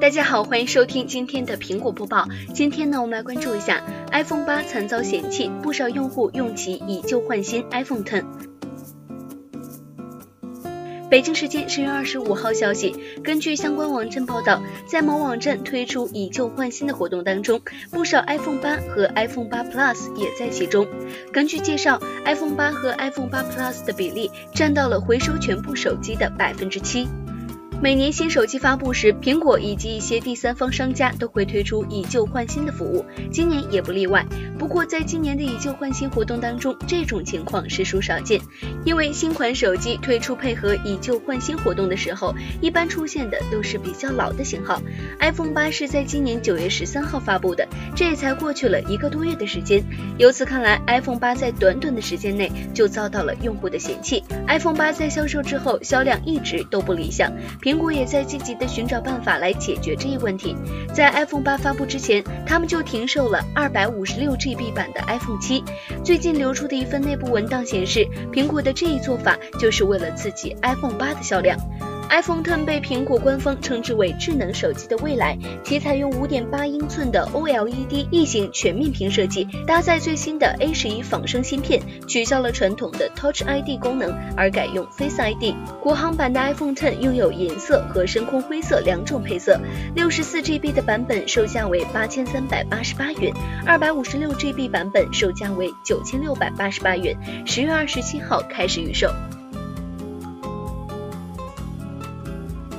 大家好，欢迎收听今天的苹果播报。今天呢，我们来关注一下 iPhone 八惨遭嫌弃，不少用户用其以旧换新 iPhone Ten。北京时间十月二十五号消息，根据相关网站报道，在某网站推出以旧换新的活动当中，不少 iPhone 八和 iPhone 八 Plus 也在其中。根据介绍，iPhone 八和 iPhone 八 Plus 的比例占到了回收全部手机的百分之七。每年新手机发布时，苹果以及一些第三方商家都会推出以旧换新的服务，今年也不例外。不过，在今年的以旧换新活动当中，这种情况实属少见，因为新款手机推出配合以旧换新活动的时候，一般出现的都是比较老的型号。iPhone 八是在今年九月十三号发布的，这也才过去了一个多月的时间。由此看来，iPhone 八在短短的时间内就遭到了用户的嫌弃。iPhone 八在销售之后，销量一直都不理想。苹果也在积极的寻找办法来解决这一问题。在 iPhone 八发布之前，他们就停售了二百五十六 GB 版的 iPhone 七。最近流出的一份内部文档显示，苹果的这一做法就是为了刺激 iPhone 八的销量。iPhone Ten 被苹果官方称之为智能手机的未来，其采用5.8英寸的 OLED 异形全面屏设计，搭载最新的 A 十一仿生芯片，取消了传统的 Touch ID 功能，而改用 Face ID。国行版的 iPhone Ten 拥有银色和深空灰色两种配色，64 GB 的版本售价为八千三百八十八元，256 GB 版本售价为九千六百八十八元。十月二十七号开始预售。